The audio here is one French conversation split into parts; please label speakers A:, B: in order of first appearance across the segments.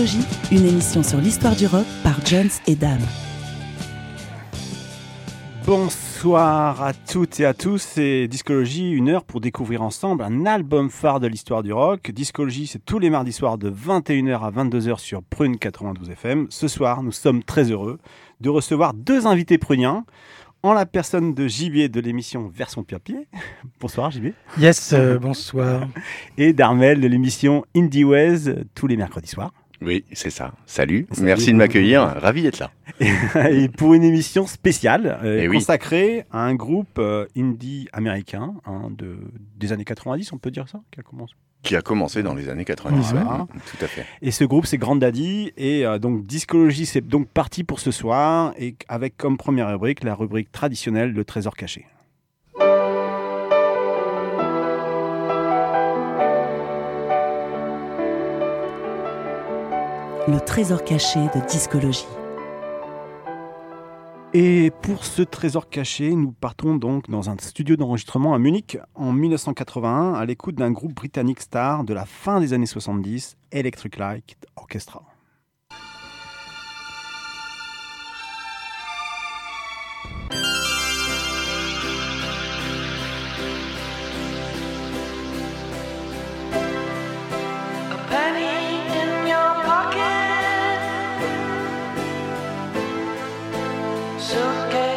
A: Discologie, une émission sur l'histoire du rock par Jones et Dame.
B: Bonsoir à toutes et à tous, c'est Discologie, une heure pour découvrir ensemble un album phare de l'histoire du rock. Discologie, c'est tous les mardis soirs de 21h à 22h sur Prune 92 FM. Ce soir, nous sommes très heureux de recevoir deux invités pruniens en la personne de Gibier de l'émission Version Papier. bonsoir Gibier.
C: Yes, euh, bonsoir.
B: Et d'Armel de l'émission Indie Ways tous les mercredis soirs.
D: Oui, c'est ça. Salut. Merci de m'accueillir. Ravi d'être là.
B: et pour une émission spéciale euh, consacrée à un groupe euh, indie américain hein, de, des années 90, on peut dire ça,
D: qui a commencé qui a commencé dans les années 90, tout à fait.
B: Et ce groupe, c'est Grand Daddy. Et euh, donc, Discologie, c'est donc parti pour ce soir, et avec comme première rubrique la rubrique traditionnelle, le trésor caché.
A: Le trésor caché de Discologie.
B: Et pour ce trésor caché, nous partons donc dans un studio d'enregistrement à Munich en 1981 à l'écoute d'un groupe britannique star de la fin des années 70, Electric Light Orchestra.
E: Okay.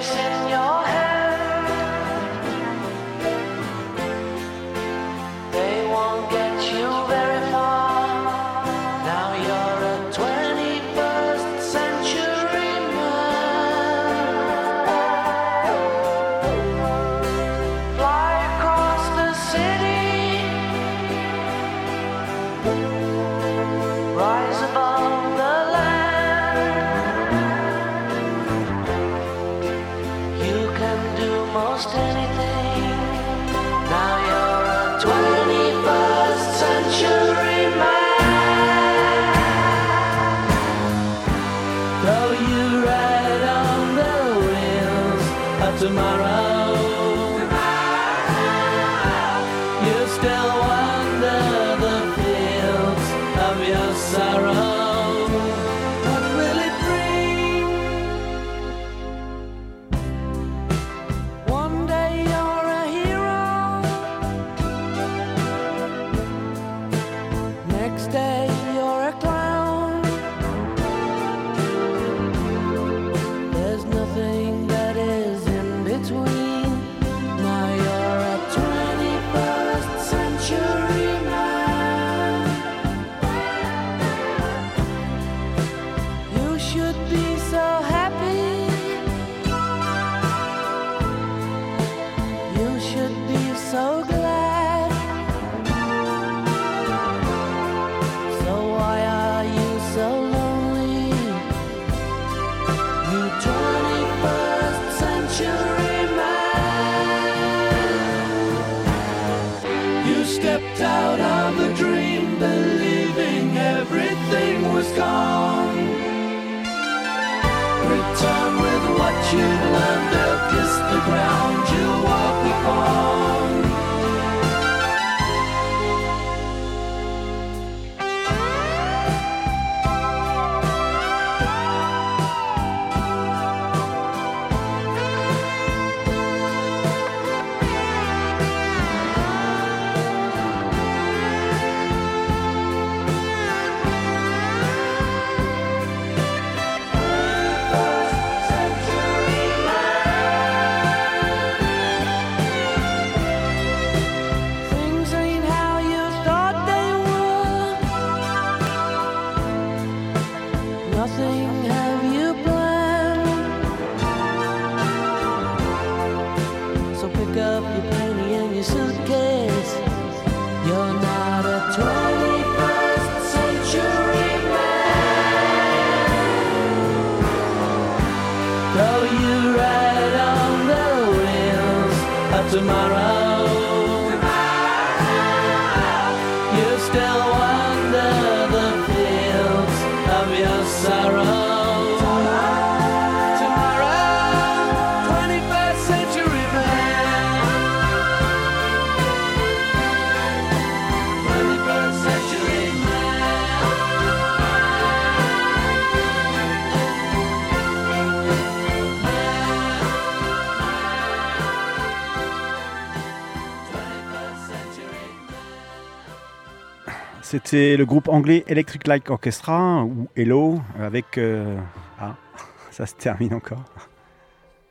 F: C'était le groupe anglais Electric Light Orchestra, ou Hello, avec... euh, Ah, ça se termine encore.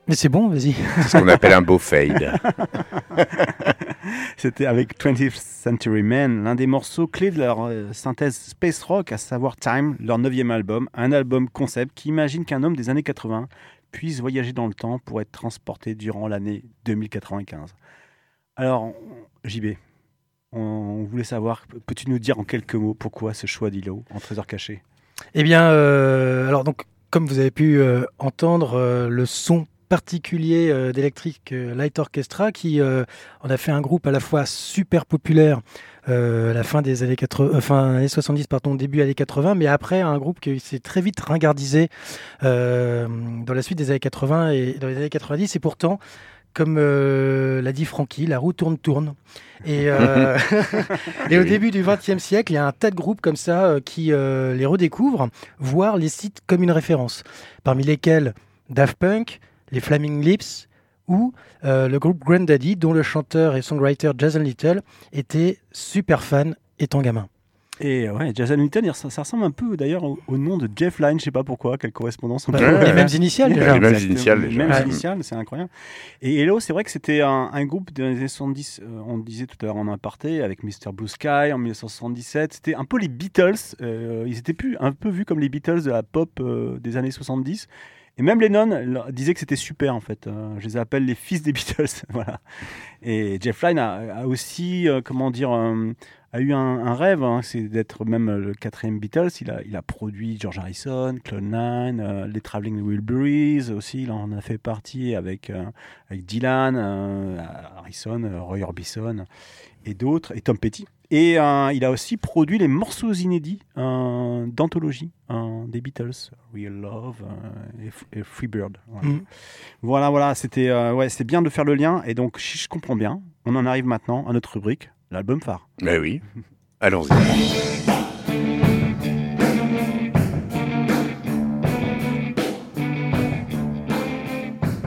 C: Mais c'est bon, vas-y.
D: C'est ce qu'on appelle un beau fade.
F: C'était avec 20th Century Men, l'un des morceaux clés de leur euh, synthèse space rock, à savoir Time, leur neuvième album, un album concept qui imagine qu'un homme des années 80 puisse voyager dans le temps pour être transporté durant l'année 2095. Alors, JB, on, voulait savoir, peux-tu nous dire en quelques mots pourquoi ce choix d'Ilo en trésor caché?
C: Eh bien, euh, alors donc, comme vous avez pu euh, entendre, euh, le son particulier d'Electric Light Orchestra, qui en a fait un groupe à la fois super populaire à la fin des années 80, euh, fin années 70, pardon, début années 80, mais après un groupe qui s'est très vite ringardisé dans la suite des années 80 et dans les années 90, et pourtant. Comme euh, l'a dit Francky, la roue tourne tourne. Et, euh, et au
D: Oui.
C: début du XXe siècle, il y a un tas de groupes comme ça euh, qui les redécouvrent, voire les citent comme une référence. Parmi lesquels Daft Punk, les Flaming Lips ou le groupe Grandaddy, dont le chanteur et songwriter Jason Little était super fan étant gamin.
F: Et euh, ouais, Jason Newton, res- ça ressemble un peu d'ailleurs au, au nom de Jeff Lynne, je sais pas pourquoi, quelle correspondance on
C: Bah,
D: Ouais,
C: les mêmes initiales déjà.
D: les mêmes initiales, déjà.
F: Mêmes initiales, c'est incroyable. Et Hello, c'est vrai que c'était un, un groupe des années 70, euh, on le disait tout à l'heure en aparté, avec Mr. Blue Sky en 1977. C'était un peu les Beatles. euh, ils étaient plus un peu vus comme les Beatles de la pop euh, des années 70. Et même Lennon disait que c'était super en fait. Euh, je les appelle les fils des Beatles. voilà. Et Jeff Lynne a, a aussi, euh, comment dire, euh, a eu un, un rêve, hein, c'est d'être même le quatrième Beatles. Il a, il a produit George Harrison, Clone Nine, euh, les Traveling Wilburys aussi. Il en a fait partie avec, euh, avec Dylan, euh, Harrison, euh, Roy Orbison et d'autres, et Tom Petty. Et euh, il a aussi produit les morceaux inédits euh, d'anthologie euh, des Beatles, Real Love euh, et, et Free Bird. Voilà.
C: Mm.
F: Voilà, voilà, c'était euh, ouais, bien de faire le lien. Et donc, si je comprends bien, on en arrive maintenant à notre rubrique, l'album phare.
D: Mais oui. Allons-y.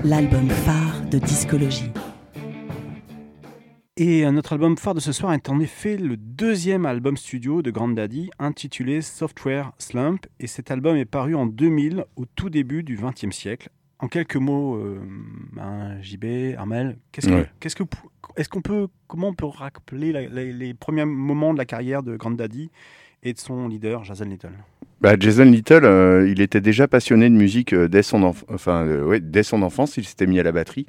A: L'album phare de discologie.
F: Et notre album phare de ce soir est en effet le deuxième album studio de Grand Daddy, intitulé Software Slump. Et cet album est paru en 2000, au tout début du XXe siècle. En quelques mots, euh, ben, JB, Armel, qu'est-ce que,
D: Ouais.
F: qu'est-ce que, est-ce qu'on peut, comment on peut rappeler la- la- les premiers moments de la carrière de Grand Daddy et de son leader, Jason Little?
D: Bah, Jason Little, euh, il était déjà passionné de musique euh, dès, son enf- enfin, ouais, dès son enfance. Il s'était mis à la batterie.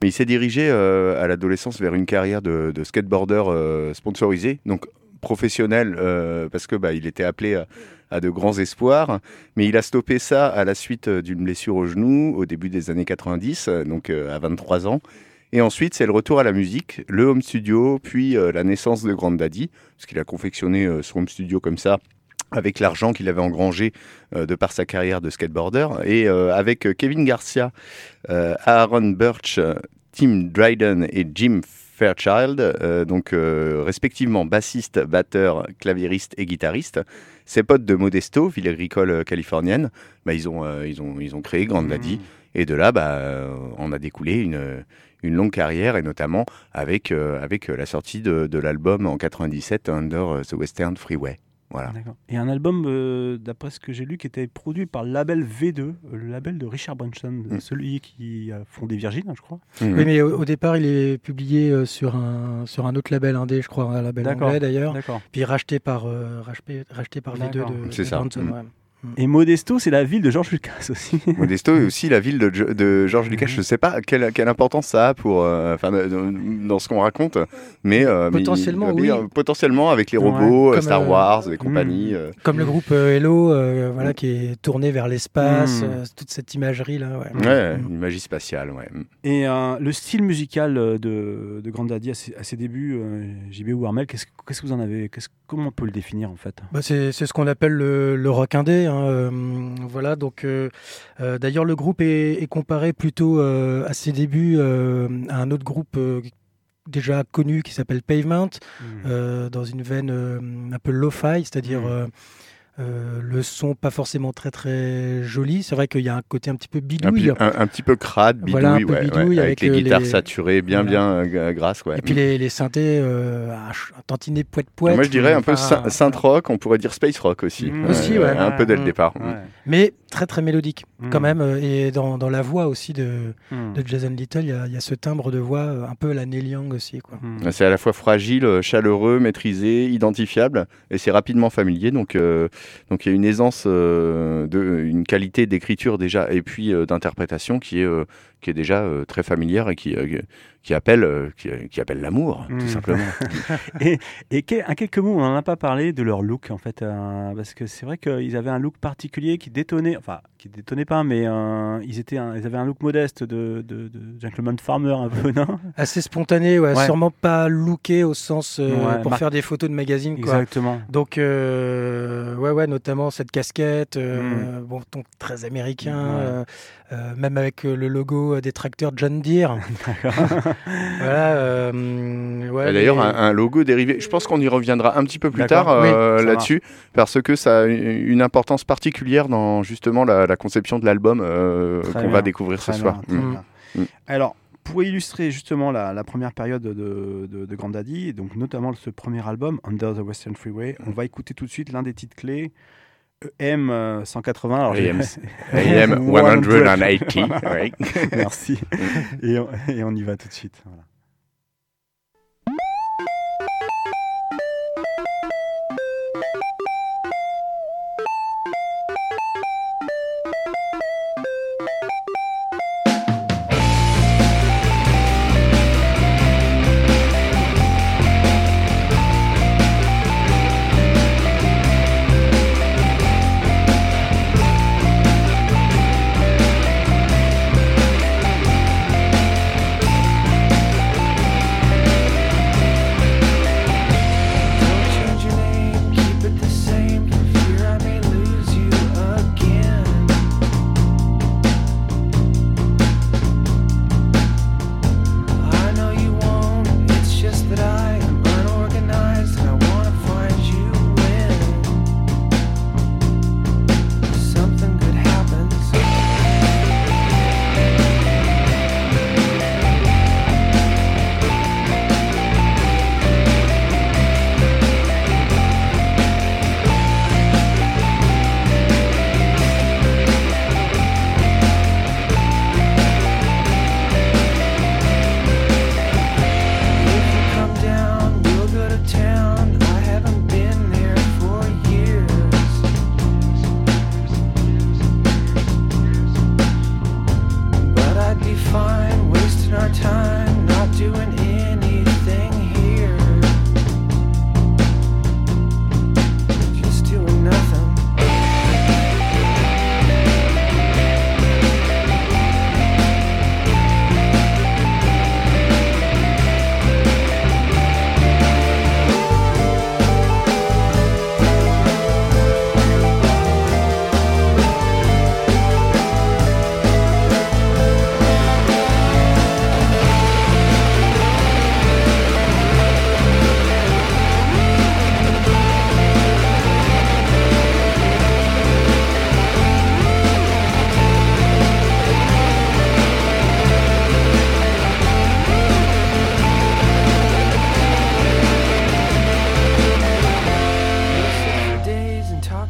D: Mais il s'est dirigé à l'adolescence vers une carrière de, de skateboarder sponsorisé, donc professionnel, euh, parce que bah, il était appelé à, de grands espoirs. Mais il a stoppé ça à la suite euh, d'une blessure au genou au début des années 90, euh, donc à 23 ans. Et ensuite, c'est le retour à la musique, le home studio, puis la naissance de Grand Daddy, parce qu'il a confectionné son home studio comme ça avec l'argent qu'il avait engrangé de par sa carrière de skateboarder. Et avec Kevin Garcia, Aaron Birch, Tim Dryden et Jim Fairchild, euh, donc euh, respectivement bassiste, batteur, claviériste et guitariste. Ses potes de Modesto, ville agricole euh, californienne, bah, ils, ont, euh, ils, ont, ils ont créé Grand Daddy. Et de là, bah, on a découlé une, une longue carrière, et notamment avec, avec la sortie de, de l'album en 97, Under the Western Freeway. Voilà.
F: Et un album, euh, d'après ce que j'ai lu, qui était produit par le label V2, euh, le label de Richard Branson,
D: Mm.
F: celui qui a fondé Virgin, hein, je crois.
D: Mhm.
C: Oui, mais au, au départ, il est publié euh, sur, un, sur un autre label indé, je crois, un label anglais d'ailleurs,
F: D'accord.
C: puis racheté par, euh, racheté, racheté par V2 de, de
D: C'est ça.
C: Branson,
D: Mm.
C: ouais.
F: Et Modesto, c'est la ville de George Lucas aussi.
D: Modesto est aussi la ville de, de George Lucas. Je ne sais pas quelle, quelle importance ça a pour, euh, enfin, dans- dans ce qu'on raconte, mais euh,
C: Potentiellement, oui.
D: potentiellement avec les robots, euh,
C: Comme,
D: Star
C: euh,
D: Wars et compagnie. euh.
C: Comme le groupe euh, Hello, euh, voilà, qui est tourné vers l'espace,
F: Mm.
C: euh, toute cette imagerie là. Ouais.
D: Ouais,
C: Mm.
D: une magie spatiale, ouais.
F: Et euh, le style musical de, de Grandaddy à ses, à ses débuts, euh, JB ou Armel, qu'est-ce qu'est-ce que vous en avez Comment on peut le définir en fait?
C: Bah, c'est c'est ce qu'on appelle le, le rock indé. Hein, euh, voilà, donc euh, euh, d'ailleurs le groupe est, est comparé plutôt à ses débuts à un autre groupe déjà connu qui s'appelle Pavement, euh, dans une veine euh, un peu lo-fi, c'est-à-dire
F: Mhm.
C: Euh, le son pas forcément très très joli. C'est vrai qu'il y a un côté un petit peu bidouille.
D: un- un petit peu crade, bidouille,
C: Voilà, un peu
D: ouais, avec,
C: avec,
D: les
C: euh,
D: guitares
C: les-
D: saturées, bien,
C: Voilà.
D: bien euh, grasses, ouais.
C: Et puis les, les synthés, euh, un, tantinet poète poète.
D: Moi, je dirais un peu synth rock, on pourrait dire space rock aussi.
F: Mm.
C: Aussi, ouais.
D: Un peu dès le
C: Mm.
D: départ.
F: Ouais.
C: Mais très très mélodique quand
F: Mm.
C: même. euh, Et dans, dans la voix aussi de,
F: Hmm.
C: de Jason Little, il y a, il y a ce timbre de voix euh, un peu la Neil Young aussi. Quoi.
F: Hmm.
D: C'est à la fois fragile, euh, chaleureux, maîtrisé, identifiable, et c'est rapidement familier. Donc, euh, donc il y a une aisance, euh, de, une qualité d'écriture déjà, et puis euh, d'interprétation qui est, euh, qui est déjà euh, très familière et qui, euh, qui appelle, euh, qui, qui appelle l'amour, tout simplement.
F: Et, et quelques mots, on n'en a pas parlé de leur look en fait, euh, parce que c'est vrai qu'ils avaient un look particulier qui détonnait, enfin qui détonnait pas, mais euh, ils étaient, un- ils avaient un look modeste de, de, de gentleman farmer un peu, non?
C: Assez spontané, ouais,
F: Ouais.
C: sûrement pas looké au sens euh,
F: Ouais,
C: pour faire des photos de magazine. Quoi.
F: Exactement.
C: Donc, euh, ouais, ouais, notamment cette casquette, euh, bon, ton très américain,
F: Mm. Ouais.
C: euh, euh, même avec le logo euh, des tracteurs John Deere. voilà. euh, ouais,
D: D'ailleurs, un, un logo dérivé. Je pense qu'on y reviendra un petit peu plus tard euh, là-dessus, parce que ça a une importance particulière dans justement la, la conception de l'album euh, qu'on
F: bien,
D: va découvrir ce soir. Mm. Mm.
F: Alors, pour illustrer justement la, la première période de, de, de Grandaddy, et donc notamment ce premier album, Under the Western Freeway, on va écouter tout de suite l'un des titres clés, EM euh, 180. Alors,
D: AM, AM 180,
F: Voilà.
D: ouais.
F: Merci. Et on, et on y va tout de suite. voilà.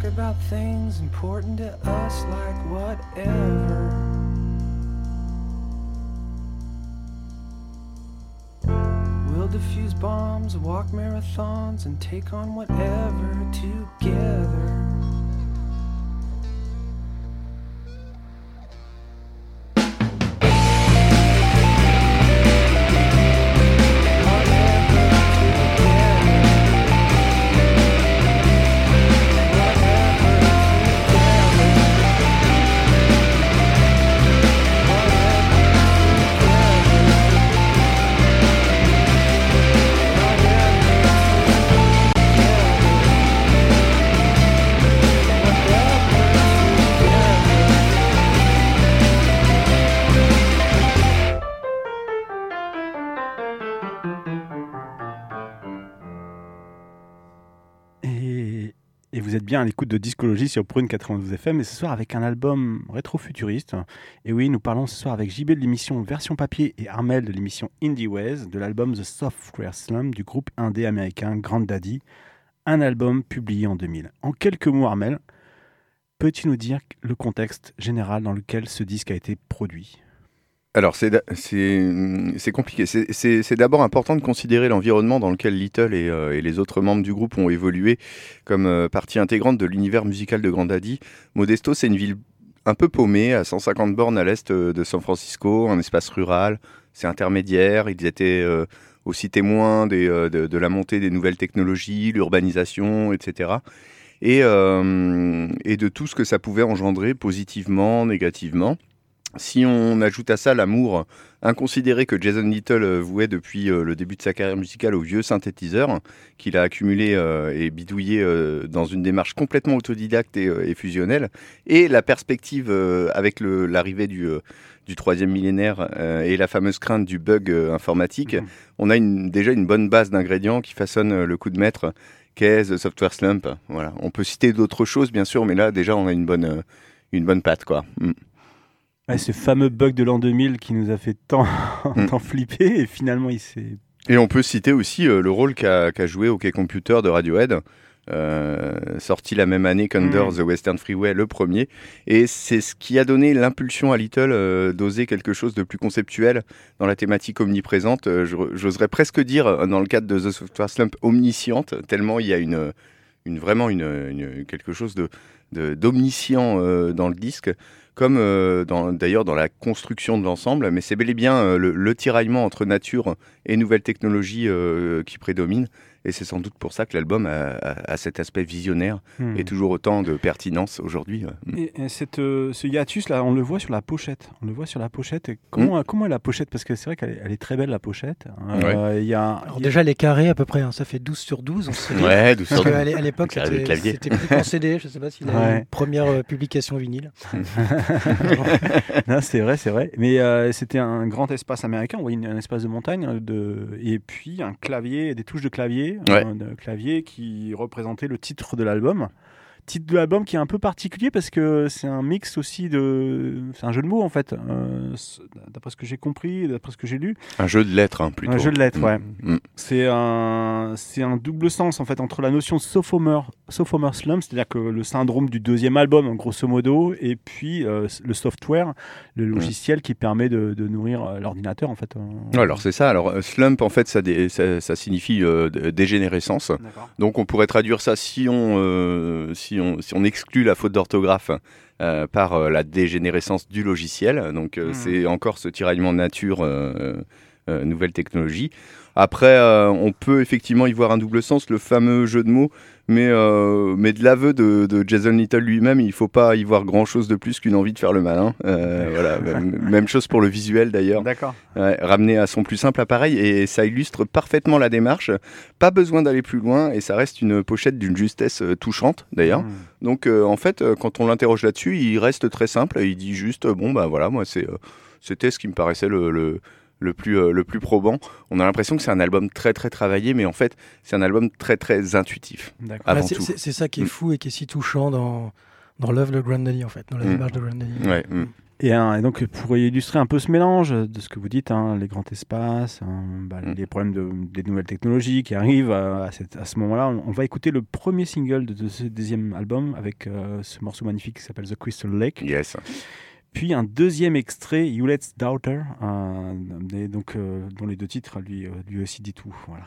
E: About things important to us, like whatever. We'll defuse bombs, walk marathons, and take on whatever together.
F: Bien à l'écoute de Discologie sur Prune 92 FM et ce soir avec un album rétro-futuriste. Et oui, nous parlons ce soir avec JB de l'émission Version Papier et Armel de l'émission Indie Ways de l'album The Software Slum du groupe indé américain Grand Daddy, un album publié en 2000. En quelques mots, Armel, peux-tu nous dire le contexte général dans lequel ce disque a été produit?
D: Alors, c'est compliqué. C'est- d'abord important de considérer l'environnement dans lequel Little et, euh, les autres membres du groupe ont évolué comme euh, partie intégrante de l'univers musical de Grand Daddy. Modesto, c'est une ville un peu paumée, à 150 bornes à l'est euh, de San Francisco, un espace rural. C'est intermédiaire. Ils étaient aussi témoins de, de la montée des nouvelles technologies, l'urbanisation, etc. Et, et de tout ce que ça pouvait engendrer positivement, négativement. Si on ajoute à ça l'amour inconsidéré que Jason Little euh, vouait depuis euh, le début de sa carrière musicale au vieux synthétiseur, qu'il a accumulé euh, et bidouillé dans une démarche complètement autodidacte et, fusionnelle, et la perspective avec l'arrivée du, du troisième millénaire et la fameuse crainte du bug informatique,
F: Mhm.
D: on a une- déjà une bonne base d'ingrédients qui façonnent euh, le coup de maître qu'est The Software Slump. Voilà. On peut citer d'autres choses, bien sûr, mais là, déjà, on a une bonne, une bonne patte, quoi. Mm.
F: Ouais, ce fameux bug de l'an 2000 qui nous a fait tant,
D: Mm.
F: tant flipper et finalement il s'est
D: Et on peut citer aussi euh, le rôle qu'a joué OK Computer de Radiohead, euh, sorti la même année qu'Under
F: Mm.
D: the Western Freeway, le premier. Et c'est ce qui a donné l'impulsion à Little euh, d'oser quelque chose de plus conceptuel dans la thématique omniprésente. Euh, J'oserais presque dire, dans le cadre de The Software Slump, omnisciente, tellement il y a une, une, vraiment une, une- quelque chose de de- d'omniscient euh, dans le disque, comme euh, d'ailleurs dans la construction de l'ensemble, mais c'est bel et bien euh, le, le tiraillement entre nature et nouvelles technologies euh, qui prédominent. Et c'est sans doute pour ça que l'album a, a- a cet aspect visionnaire
F: Hmm.
D: et toujours autant de pertinence aujourd'hui. ouais.
F: Et, et cette, euh, ce hiatus là, on le voit sur la pochette. On le voit sur la pochette. Et comment, comment est la pochette? Parce que c'est vrai qu'elle est, très belle la pochette. Euh, Il y a,
C: Alors
F: il y a-
C: déjà, les carrés à peu près, hein, ça fait 12 sur 12. On se fait-
D: Ouais, d'où
C: Parce
D: sort-
C: qu'à l'époque, c'était plus qu'en CD. Je ne sais pas s'il a eu
F: Ouais.
C: une première euh, publication vinyle.
F: C'est vrai, c'est vrai. Mais euh, c'était un grand espace américain. On voyait un espace de montagne euh, de... et puis un clavier, des touches de clavier,
D: Ouais.
F: euh, clavier qui représentait le titre de l'album. Titre de l'album qui est un peu particulier parce que c'est un mix aussi de. C'est un jeu de mots en fait. euh, d'après ce que j'ai compris, d'après ce que j'ai lu.
D: Un jeu de lettres, hein, plutôt.
F: Un jeu de lettres,
D: Mm.
F: ouais.
D: Mm.
F: C'est un, c'est un double sens en fait entre la notion de sophomore, sophomore slum, c'est-à-dire que le syndrome du deuxième album, grosso modo, et puis euh, le software, le logiciel qui permet de, de nourrir euh, l'ordinateur en fait.
D: Alors c'est ça. Alors slump, en fait, ça, dé- ça, ça signifie dégénérescence. Donc on pourrait traduire ça si on, si on, si on exclut la faute d'orthographe euh, par euh, la dégénérescence du logiciel. Donc euh,
F: Mhm.
D: c'est encore ce tiraillement nature, euh, euh, nouvelle technologie. Après, euh, on peut effectivement y voir un double sens, le fameux jeu de mots, mais, euh, mais de l'aveu de, de Jason Little lui-même, il ne faut pas y voir grand-chose de plus qu'une envie de faire le malin. Euh, voilà, même, même chose pour le visuel d'ailleurs.
F: D'accord.
D: Ouais, ramené à son plus simple appareil et ça illustre parfaitement la démarche. Pas besoin d'aller plus loin et ça reste une pochette d'une justesse touchante d'ailleurs.
F: Hmm.
D: Donc en fait, quand on l'interroge là-dessus, il reste très simple. Il dit juste bon bah voilà, moi c'est c'était ce qui me paraissait le, le, le plus euh, le plus probant. On a l'impression que c'est un album très très travaillé, mais en fait c'est un album très très intuitif. Avant
C: Ouais, c'est-
D: tout.
C: c'est c'est ça qui est
D: Mm.
C: fou et qui est si touchant dans, dans l'œuvre de Grand Daddy, en fait, dans la
D: Mm.
C: démarche de Grand Daddy.
D: Ouais. mm.
F: Et, hein, et donc pour illustrer un peu ce mélange de ce que vous dites, hein, les grands espaces, hein, bah,
D: Mm.
F: les problèmes de, des nouvelles technologies qui arrivent euh, à, cette- à ce moment-là, on, on va écouter le premier single de, de ce deuxième album avec euh, ce morceau magnifique qui s'appelle The Crystal Lake.
D: Yes.
F: Puis un deuxième extrait, Hewlett's Daughter, donc, euh, dont les deux titres lui, euh, lui aussi dit tout. Voilà.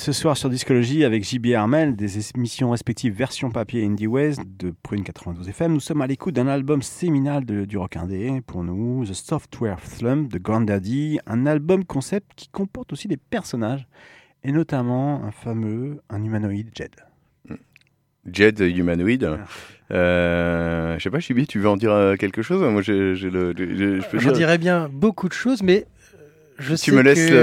F: Ce soir sur Discologie, avec JB Armel, des émissions respectives version papier Indie West de Prune 92 FM, nous sommes à l'écoute d'un album séminal de- du rock indé pour nous, The Software Slump de Grandaddy, un album concept qui comporte aussi des personnages, et notamment un fameux, un humanoïde Jed.
D: Jed Humanoid. Euh, je sais pas, Chibi, tu veux en dire euh, quelque chose? Moi, j'ai j'ai le. je-
C: dirais bien beaucoup de choses, mais euh, je
D: Tu
C: sais
D: me laisses
C: que
D: le-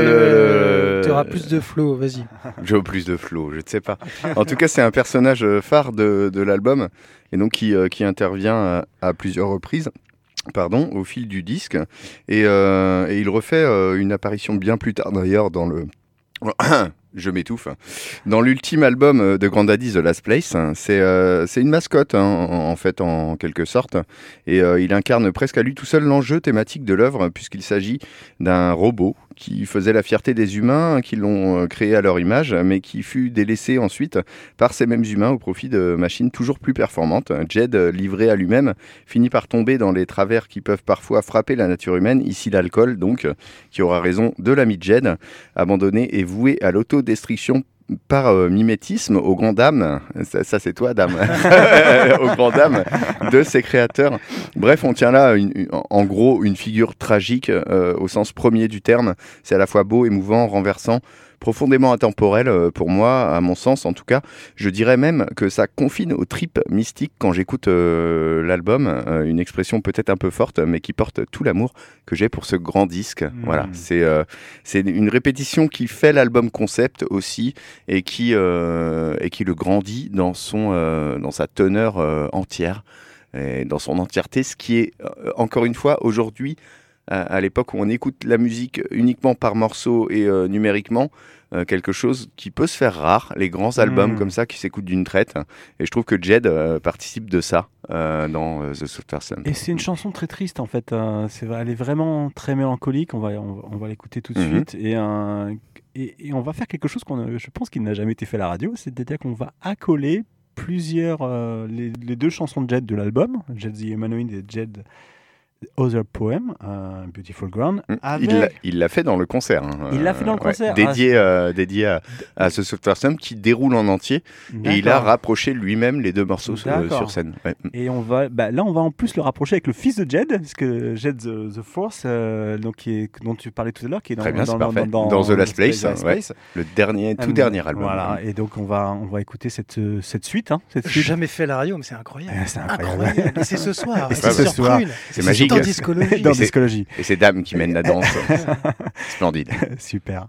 C: tu auras plus de flow. Vas-y.
D: J'ai plus de flow, je ne sais pas. En tout cas, c'est un personnage euh, phare de, de l'album et donc qui, euh, qui intervient à, à plusieurs reprises. Pardon, au fil du disque. Et, euh, et il refait euh, une apparition bien plus tard d'ailleurs dans le. Je m'étouffe. Dans l'ultime album euh, de Grandaddy, The Last Place, c'est euh, une mascotte hein, en, en fait en quelque sorte, et euh, il incarne presque à lui tout seul l'enjeu thématique de l'œuvre puisqu'il s'agit d'un robot qui faisait la fierté des humains qui l'ont euh, créé à leur image, mais qui fut délaissé ensuite par ces mêmes humains au profit de machines toujours plus performantes. Jed, euh, livré à lui-même, finit par tomber dans les travers qui peuvent parfois frapper la nature humaine, ici l'alcool donc, qui aura raison de l'ami Jed, abandonné et voué à l'autodestruction par euh, mimétisme aux grandes dames, ça, ça, c'est toi dame, aux grandes dames de ses créateurs. Bref, on tient là une- une- en gros une figure tragique euh, au sens premier du terme. C'est à la fois beau, émouvant, renversant, profondément intemporel euh, pour moi, à mon sens en tout cas. Je dirais même que ça confine aux tripes mystiques quand j'écoute euh, l'album, euh, une expression peut-être un peu forte, mais qui porte tout l'amour que j'ai pour ce grand disque. Voilà, c'est euh, c'est une répétition qui fait l'album concept aussi et qui et qui le grandit dans son dans sa teneur entière et dans son entièreté, ce qui est encore une fois aujourd'hui à, à l'époque où on écoute la musique uniquement par morceaux et euh, numériquement, euh, quelque chose qui peut se faire rare, les grands albums
F: Mhm.
D: comme ça qui s'écoutent d'une traite. Et je trouve que Jed euh, participe de ça euh, dans The Software Slump.
F: Et c'est une chanson très triste en fait. euh, c'est elle est vraiment très mélancolique. On va, on, va- on va l'écouter tout de
D: Mhm.
F: suite et, et, et on va faire quelque chose qu'on, je pense qu'il n'a jamais été fait à la radio, c'est-à-dire qu'on va accoler plusieurs, les, les deux chansons de Jed de l'album, Jed the Humanoid et Jed
E: Other Poem, euh, Beautiful Ground.
D: Mm.
E: Avec...
D: Il l'a- fait dans le concert. hein.
E: Il l'a fait dans le
D: Ouais,
E: concert.
D: dédié, euh, dédié à, à ce Software Sam qui déroule en entier. Et il a rapproché lui-même les deux morceaux euh, sur scène. Ouais.
E: Et on va, bah, là, on va en plus le rapprocher avec le fils de Jed, parce que Jed the, the Force, euh, donc qui est, dont tu parlais tout à l'heure, qui est dans,
D: Très bien,
E: dans, dans,
D: Dans The Last Place, ouais.
E: Place.
D: Le dernier, tout
E: Euh,
D: dernier album.
E: Voilà, et donc on va, on va écouter cette, euh, cette suite. Hein, cette
C: J'ai
E: suite.
C: jamais fait la radio, mais c'est incroyable.
E: C'est incroyable.
C: Et c'est ce soir.
E: Ce.
D: C'est magique.
C: Dans Discologie.
E: dans
D: Et c'est-
E: Discologie.
D: Et c'est Dame qui mène la danse. Splendide.
E: Super.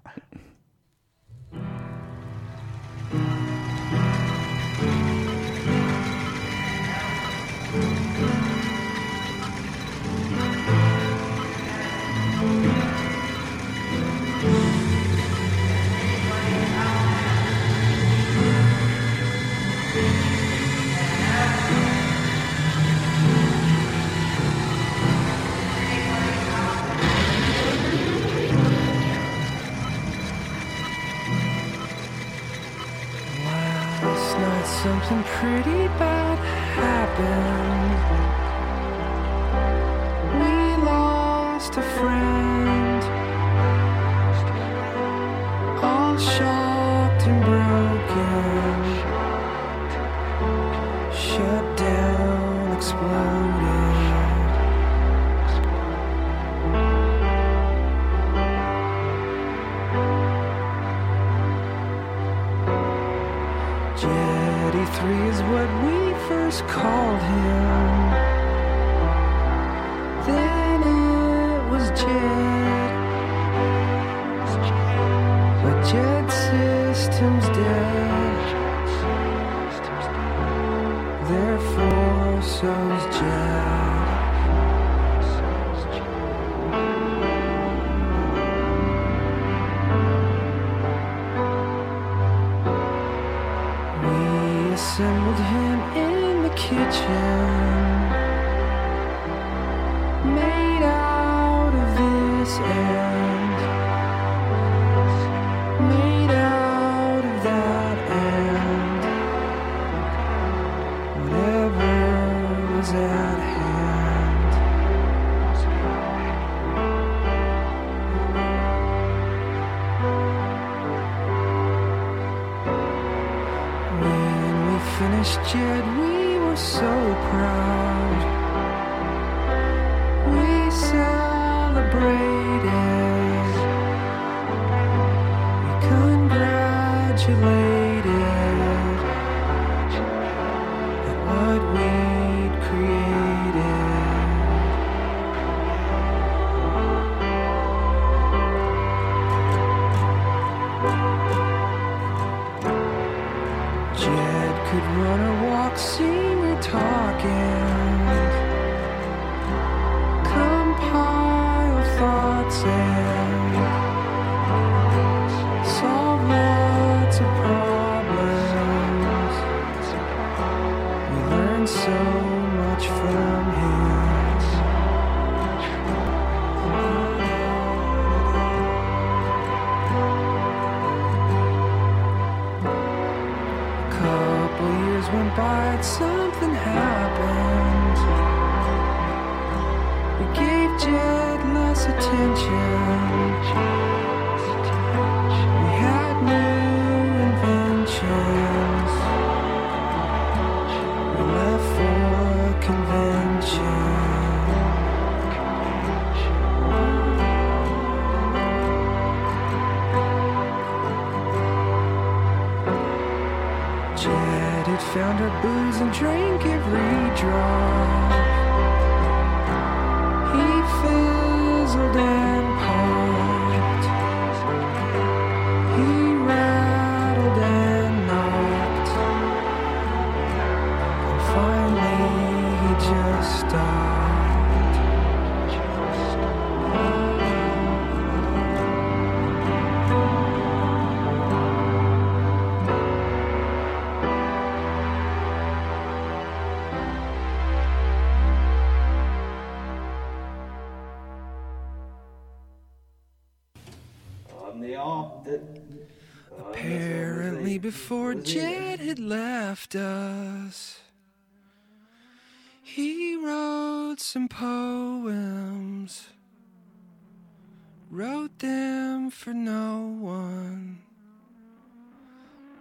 E: them for no one.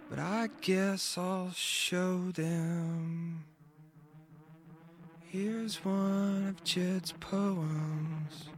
E: But I guess I'll show them. Here's one of Jed's poems.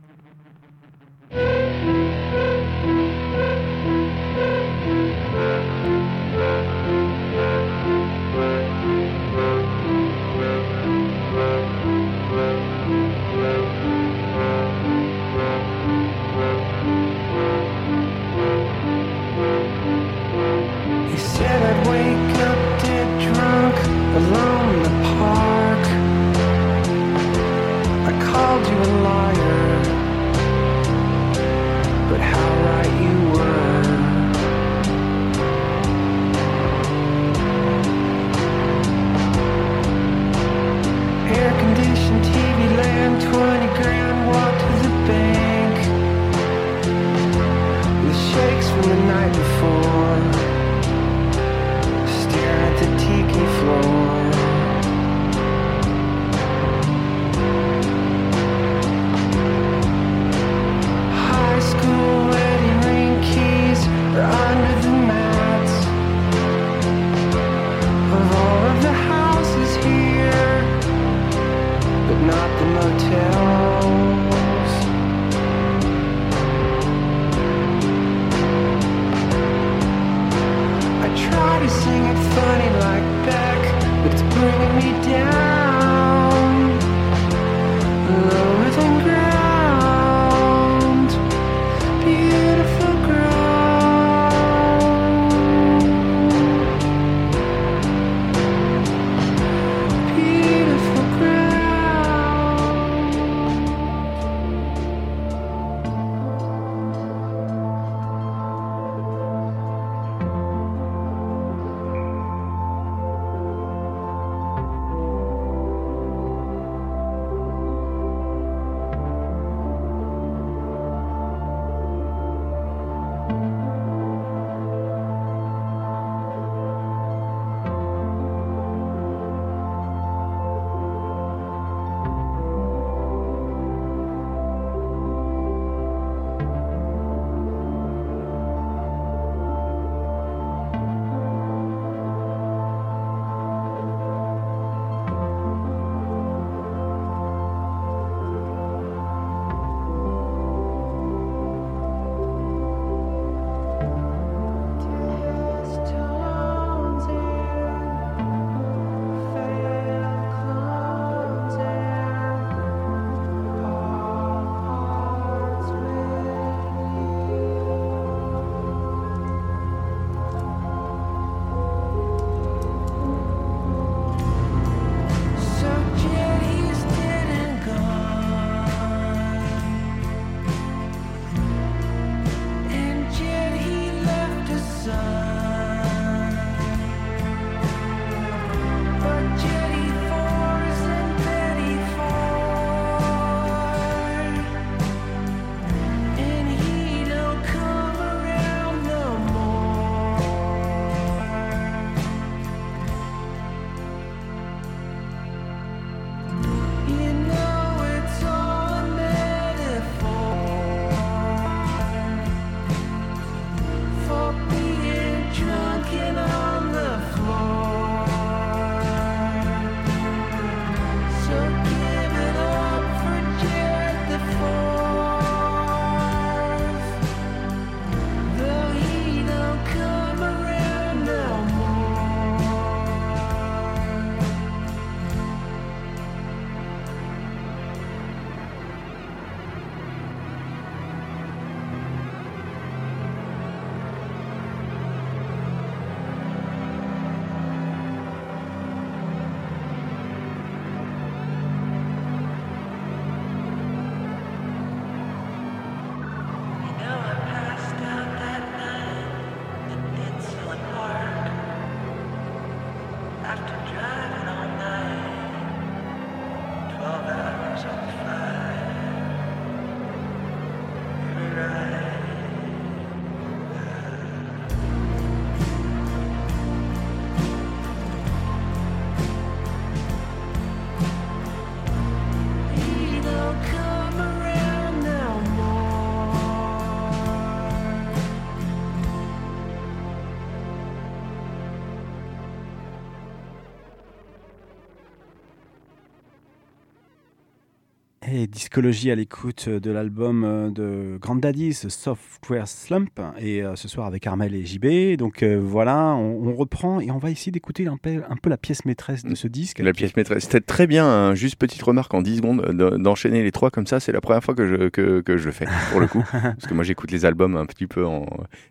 F: Et discologie à l'écoute de l'album euh, de Grand Daddy, Software Slump, et euh, ce soir avec Armel et JB. Donc euh, voilà, on, on reprend et on va essayer d'écouter un peu, un peu la pièce maîtresse de ce disque.
D: La pièce maîtresse. C'était très bien, hein. juste petite remarque en 10 secondes, de- d'enchaîner les trois comme ça, c'est la première fois que je, que, que je le fais, pour le coup. Parce que moi j'écoute les albums un petit peu en,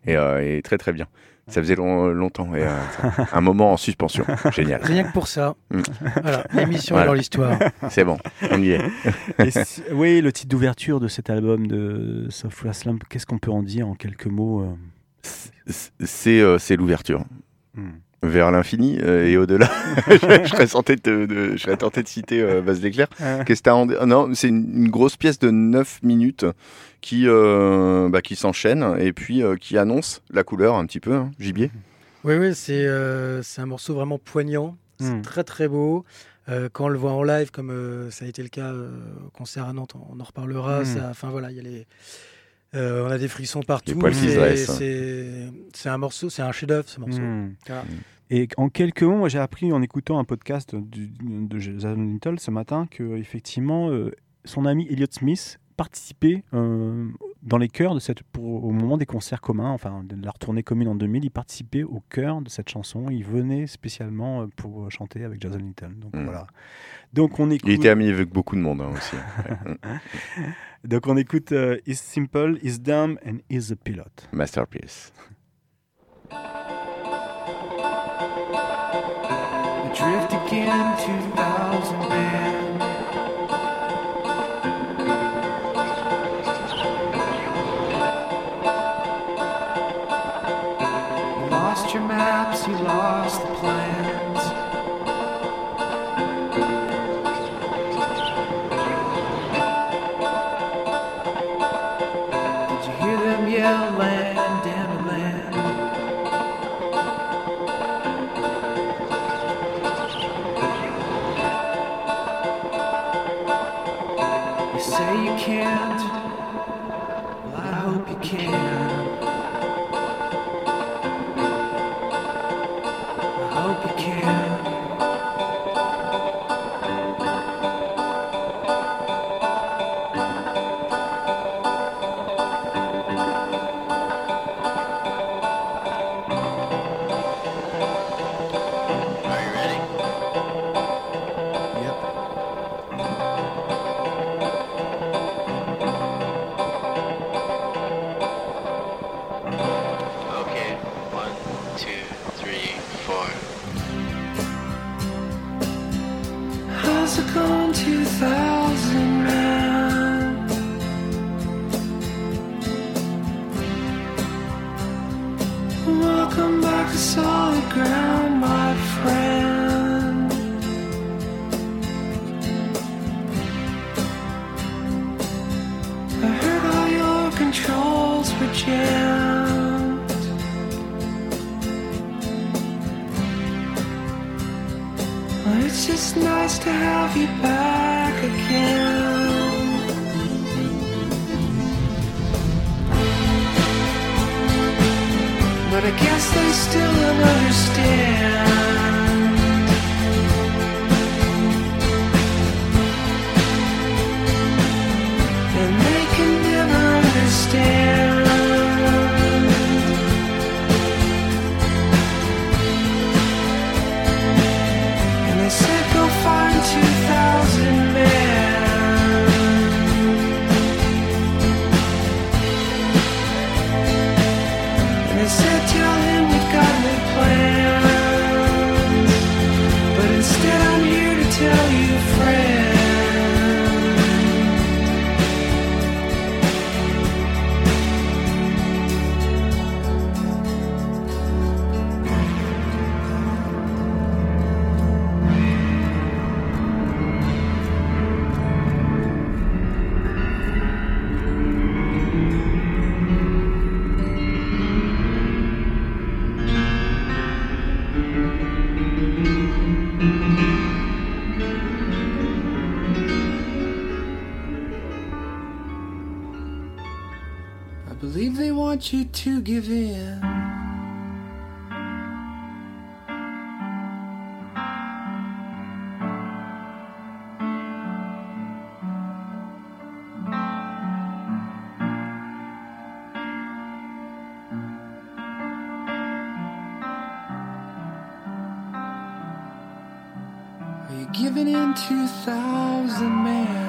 D: et, euh, et très très bien. Ça faisait long- longtemps, et, euh, un moment en suspension. Génial.
C: Rien que pour ça.
D: Mm.
C: Voilà, l'émission
D: Voilà.
C: est dans l'histoire.
D: C'est bon, on y est.
F: Et si- oui, le titre d'ouverture de cet album de Software Slump, qu'est-ce qu'on peut en dire en quelques mots euh
D: C'est euh, c'est l'ouverture.
F: Hmm.
D: Vers l'infini euh, et au-delà. je, serais tenté de, de- je serais tenté de citer euh, Baz Leclerc.
F: Euh,
D: Qu'est-ce que t'as en- ah Non, c'est une, une grosse pièce de 9 minutes qui, euh, bah, qui s'enchaîne et puis euh, qui annonce la couleur un petit peu, hein, gibier.
C: Oui, oui, c'est euh, c'est un morceau vraiment poignant. C'est
F: Mm.
C: très, très beau. Euh, quand on le voit en live, comme euh, ça a été le cas euh, au concert à Nantes, on en reparlera.
F: Mm.
C: ça- Enfin voilà, il y a les. euh, on a des frissons partout. C'est- un morceau, c'est un chef-d'œuvre ce morceau.
F: hmm.
C: Voilà.
F: Et en quelques mots, j'ai appris en écoutant un podcast du- de Jason Little ce matin que effectivement euh, son ami Elliott Smith participait euh, dans les chœurs de cette pour, au moment des concerts communs, enfin de leur tournée commune en 2000, il participait au chœur de cette chanson. Il venait spécialement euh, pour chanter avec Jason Little. Donc
D: Mm.
F: voilà. Donc on écoute.
D: Il était ami avec beaucoup de monde hein, aussi.
F: Donc on écoute euh, Is Simple, Is Dumb and Is a Pilot.
D: Masterpiece.
E: Adrift again, 2000 band. We lost the plot. Welcome back to solid ground, my friend. I heard all your controls were jammed. Well, it's just nice to have you back again. I guess they still don't understand. And they can never understand. given in 2000 man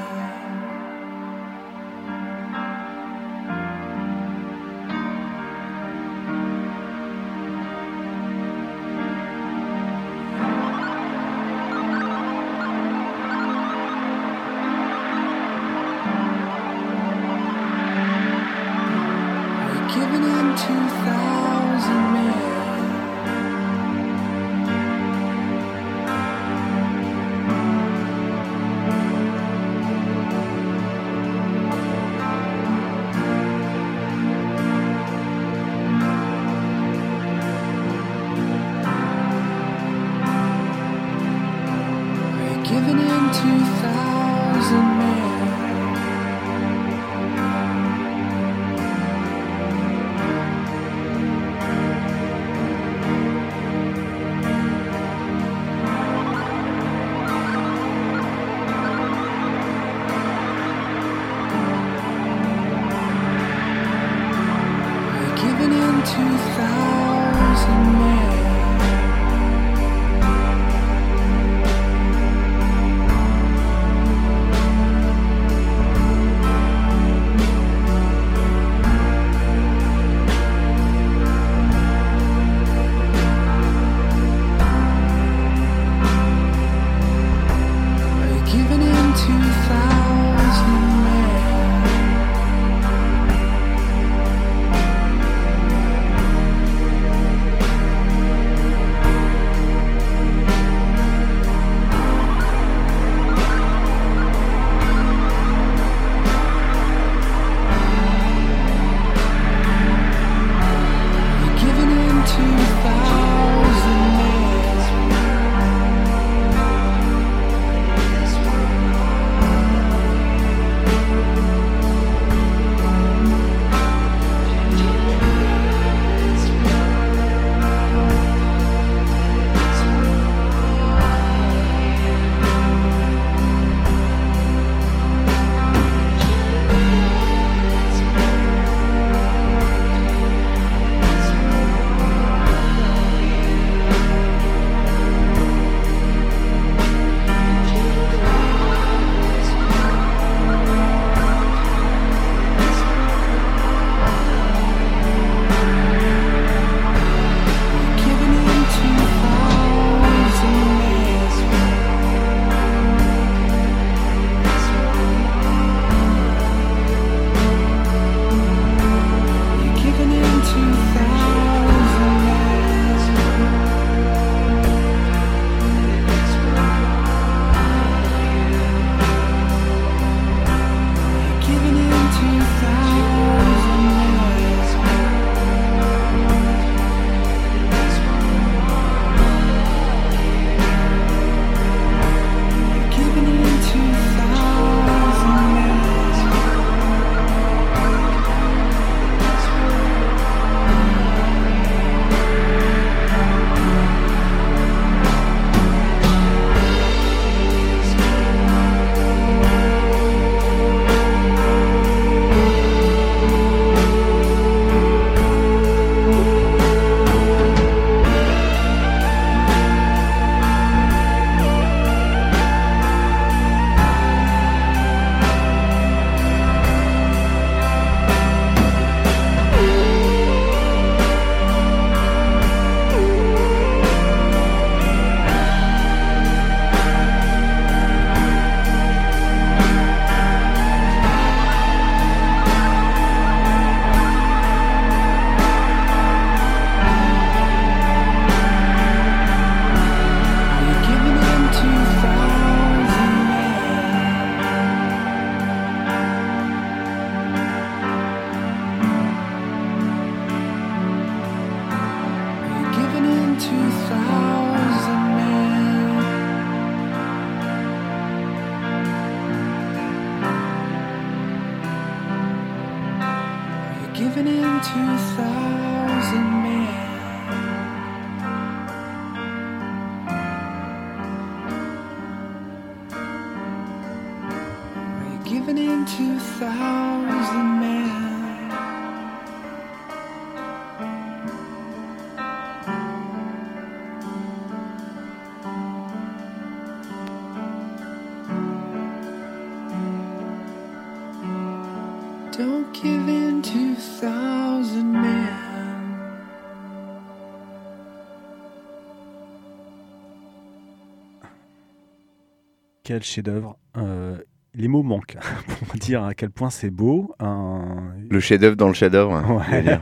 F: Quel chef-d'œuvre. Euh, les mots manquent pour dire à quel point c'est beau. Un-
D: Le chef-d'œuvre dans le chef-d'œuvre. hein,
F: Ouais.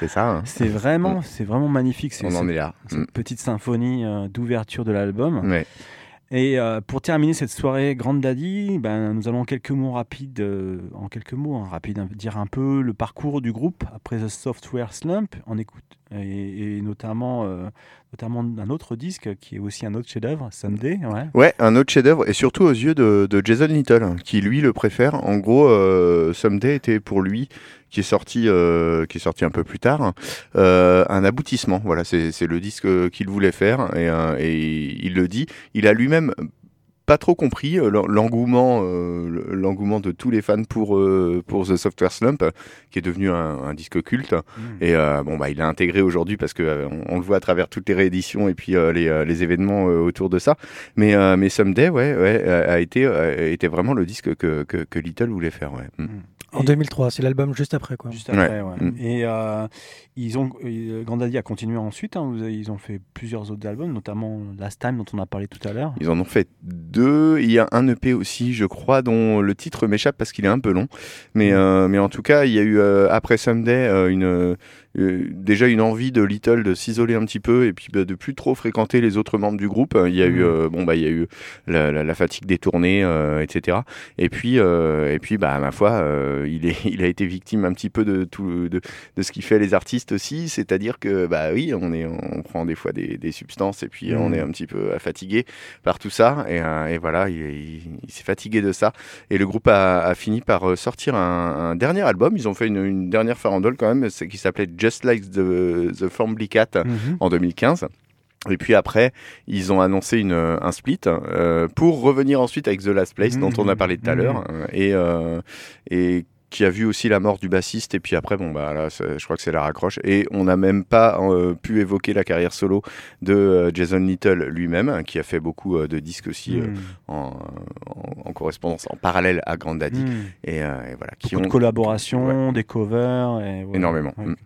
D: c'est ça. hein.
F: C'est vraiment, c'est vraiment magnifique.
D: On en est là.
F: cette
D: Mm.
F: petite symphonie euh, d'ouverture de l'album.
D: Ouais.
F: Et euh, pour terminer cette soirée Grande Daddy, ben, nous allons en quelques mots rapides, euh, en quelques mots hein, rapides, dire un peu le parcours du groupe après The Software Slump, en écoute, et, et notamment, euh, notamment un autre disque qui est aussi un autre chef-d'œuvre, Someday. Ouais.
D: Ouais, un autre chef-d'œuvre, et surtout aux yeux de, de Jason Little, qui lui le préfère. En gros, euh, Someday était pour lui, qui est sorti, euh, qui est sorti un peu plus tard, euh, un aboutissement. Voilà, c'est c'est le disque qu'il voulait faire, et, euh, et il le dit. Il a lui-même pas trop compris euh, l'en- l'engouement, euh, l'engouement de tous les fans pour euh, pour The Software Slump, qui est devenu un, un disque culte. Et euh, bon, bah, il a intégré aujourd'hui parce que euh, on, on le voit à travers toutes les rééditions et puis euh, les, euh, les événements euh, autour de ça. Mais, euh, mais Someday, ouais, ouais, a a été, a été vraiment le disque que, que, que Little voulait faire. Ouais. Mm.
C: En 2003, c'est l'album juste après. Quoi.
F: Juste après,
D: Ouais.
F: ouais. Et euh, ils ont, euh, Grand Daddy a continué ensuite. hein, ils ont fait plusieurs autres albums, notamment Last Time dont on a parlé tout à l'heure.
D: Ils en ont fait deux. Il y a un EP aussi, je crois, dont le titre m'échappe parce qu'il est un peu long. Mais, euh, mais en tout cas, il y a eu euh, après Someday euh, une, euh, déjà une envie de Little de s'isoler un petit peu et puis bah, de plus trop fréquenter les autres membres du groupe. Il y a eu
F: Mhm.
D: euh, bon bah il y a eu la, la- la fatigue des tournées, euh, etc. Et puis et puis bah ma foi, il est il a été victime un petit peu de tout de, de ce qui fait les artistes aussi, c'est-à-dire que bah oui on est on prend des fois des, des substances et puis
F: Mhm.
D: on est un petit peu fatigué par tout ça et, et voilà il, il- il s'est fatigué de ça et le groupe a, a fini par sortir un, un dernier album. Ils ont fait une, une dernière farandole quand même, qui s'appelait Just Like the, the Formbly Cat
F: Mhm.
D: en 2015. Et puis après, ils ont annoncé une, un split euh, pour revenir ensuite avec The Last Place,
F: Mhm.
D: dont on a parlé tout à
F: Mhm.
D: l'heure, et, euh, et qui a vu aussi la mort du bassiste. Et puis après, bon bah là, je crois que c'est la raccroche. Et on n'a même pas euh, pu évoquer la carrière solo de euh, Jason Little lui-même, hein, qui a fait beaucoup euh, de disques aussi euh,
F: Mm.
D: en, en- en correspondance, en parallèle à Grand Daddy.
F: Mm.
D: Et, et voilà, qui
F: Beaucoup de
D: ont
F: collaborations, des covers. Et, ouais,
D: énormément.
F: ouais.
D: Mm.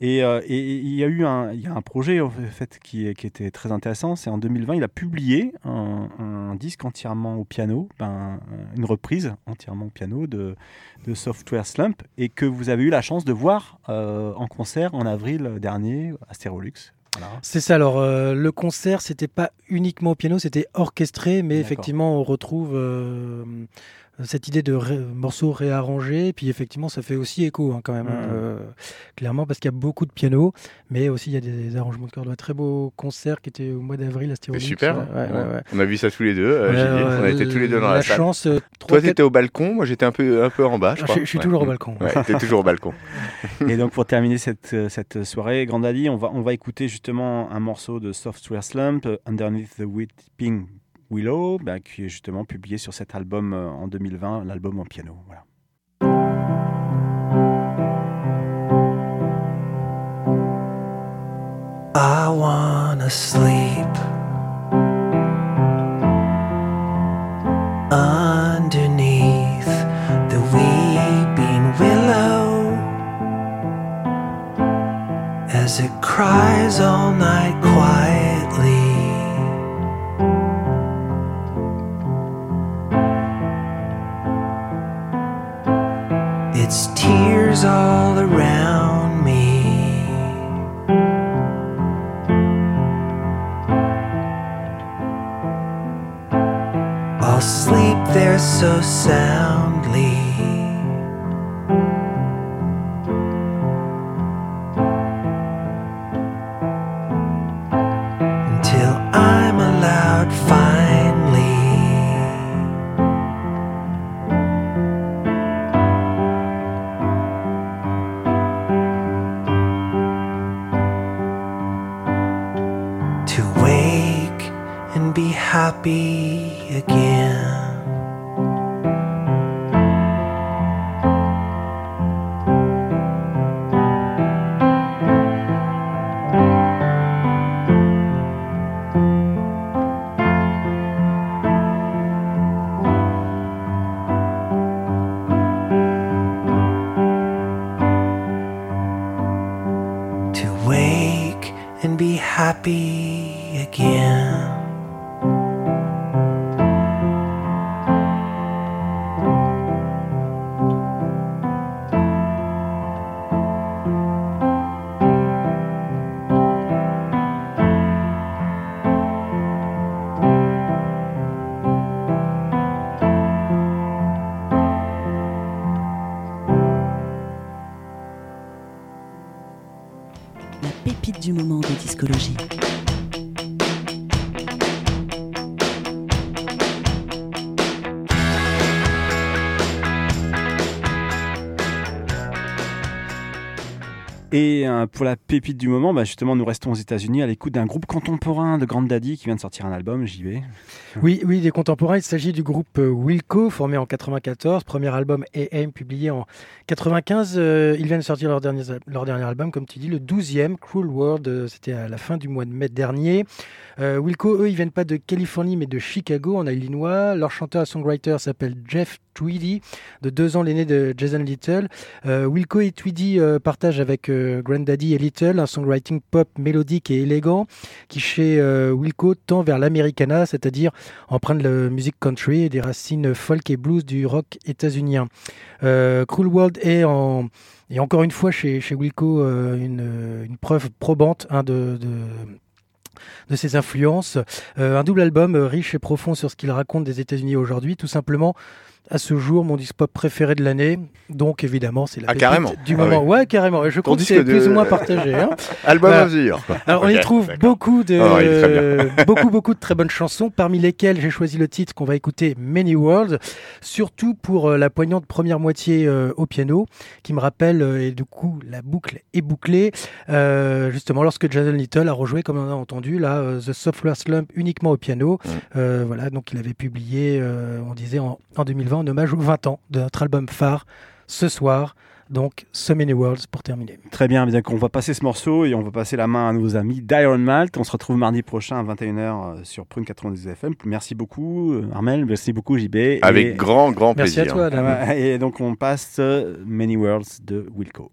F: Et euh, et- et il y a eu un, il y a un projet en fait qui, était très intéressant. C'est en 2020, il a publié un, un disque entièrement au piano, ben, une reprise entièrement au piano de, de Software Slump, et que vous avez eu la chance de voir euh, en concert en avril dernier à Stérolux. Voilà.
C: C'est ça. Alors, euh, le concert, c'était pas uniquement au piano, c'était orchestré, mais effectivement, on retrouve cette idée de ré- morceaux réarrangés. Puis, effectivement, ça fait aussi écho, hein, quand même, hein,
F: Mhm.
C: euh, clairement, parce qu'il y a beaucoup de piano, mais aussi il y a des arrangements de cordes. Un très beau concert qui était au mois d'avril à
D: C'est
C: Stérolux.
D: super.
C: Ouais, ouais, ouais, ouais.
D: On a vu ça tous les deux. euh,
C: Ouais,
D: Gilles.
C: ouais,
D: on a été tous les deux dans la, salle.
C: chance. euh,
D: Toi,
C: quatre-
D: t'étais au balcon, moi j'étais un peu, un peu en bas, je
C: Ah,
D: crois.
C: je- je suis
D: Ouais.
C: toujours au balcon.
D: Ouais, t'es toujours au balcon.
F: Et donc pour terminer cette, cette soirée, Grand Daddy, on va, on va écouter justement un morceau de Software Slump, Underneath the Weeping Willow, bah, qui est justement publié sur cet album euh, en 2020, l'album en piano. Voilà.
E: I wanna sleep underneath the weeping willow as it cries all night quietly. Tears all around me. I'll sleep there so soundly.
B: Et euh, pour la pépite du moment, bah, justement, nous restons aux États-Unis à l'écoute d'un groupe contemporain de Grand Daddy qui vient de sortir un album, j'y vais.
C: Oui, oui, des contemporains. Il s'agit du groupe euh, Wilco, formé en 94, premier album AM publié en 95. Euh, ils viennent de sortir leur dernier, leur dernier album, comme tu dis, le 12e, Cruel World. C'était à la fin du mois de mai dernier. Wilco, eux, ils viennent pas de Californie, mais de Chicago, en Illinois. Leur chanteur et songwriter s'appelle Jeff Tweedy, de deux ans l'aîné de Jason Little. Euh, Wilco et Tweedy euh, partagent avec euh, Granddaddy et Little un songwriting pop mélodique et élégant qui chez Wilco tend vers l'americana, c'est-à-dire empreinte de la musique country et des racines folk et blues du rock états-unien. Cruel World est encore une fois chez, Wilco une, preuve probante de, ses influences. Un double album riche et profond sur ce qu'il raconte des États-Unis aujourd'hui, tout simplement. À ce jour, mon disque pop préféré de l'année. Donc, évidemment, c'est la
D: Ah, carrément.
C: du
D: Ah
C: moment.
D: oui.
C: Ouais, carrément. Je crois que c'est
D: de-
C: plus ou moins partagé. hein.
D: Album
C: Voilà.
D: of the year. quoi.
C: Alors, on y trouve beaucoup de,
D: bien.
C: beaucoup, beaucoup de très bonnes chansons, parmi lesquelles j'ai choisi le titre qu'on va écouter, Many Worlds, surtout pour euh, la poignante première moitié euh, au piano, qui me rappelle, euh, et du coup, la boucle est bouclée, justement, lorsque Jason Little a rejoué, comme on a entendu, là, The Software Slump uniquement au piano.
D: Mm.
C: Voilà, donc il avait publié, on disait, en, en 2020, en hommage aux 20 ans de notre album phare, ce soir. Donc, So Many Worlds pour terminer.
B: Très bien, bien qu'on va passer ce morceau et on va passer la main à nos amis d'Iron Malt. On se retrouve mardi prochain à 21h sur Prune 92 FM. Merci beaucoup, euh, Armel. Merci beaucoup, JB. Et-
D: Avec grand, grand
C: Merci à
D: plaisir.
C: toi, Adam.
B: Et donc, on passe euh, Many Worlds de Wilco.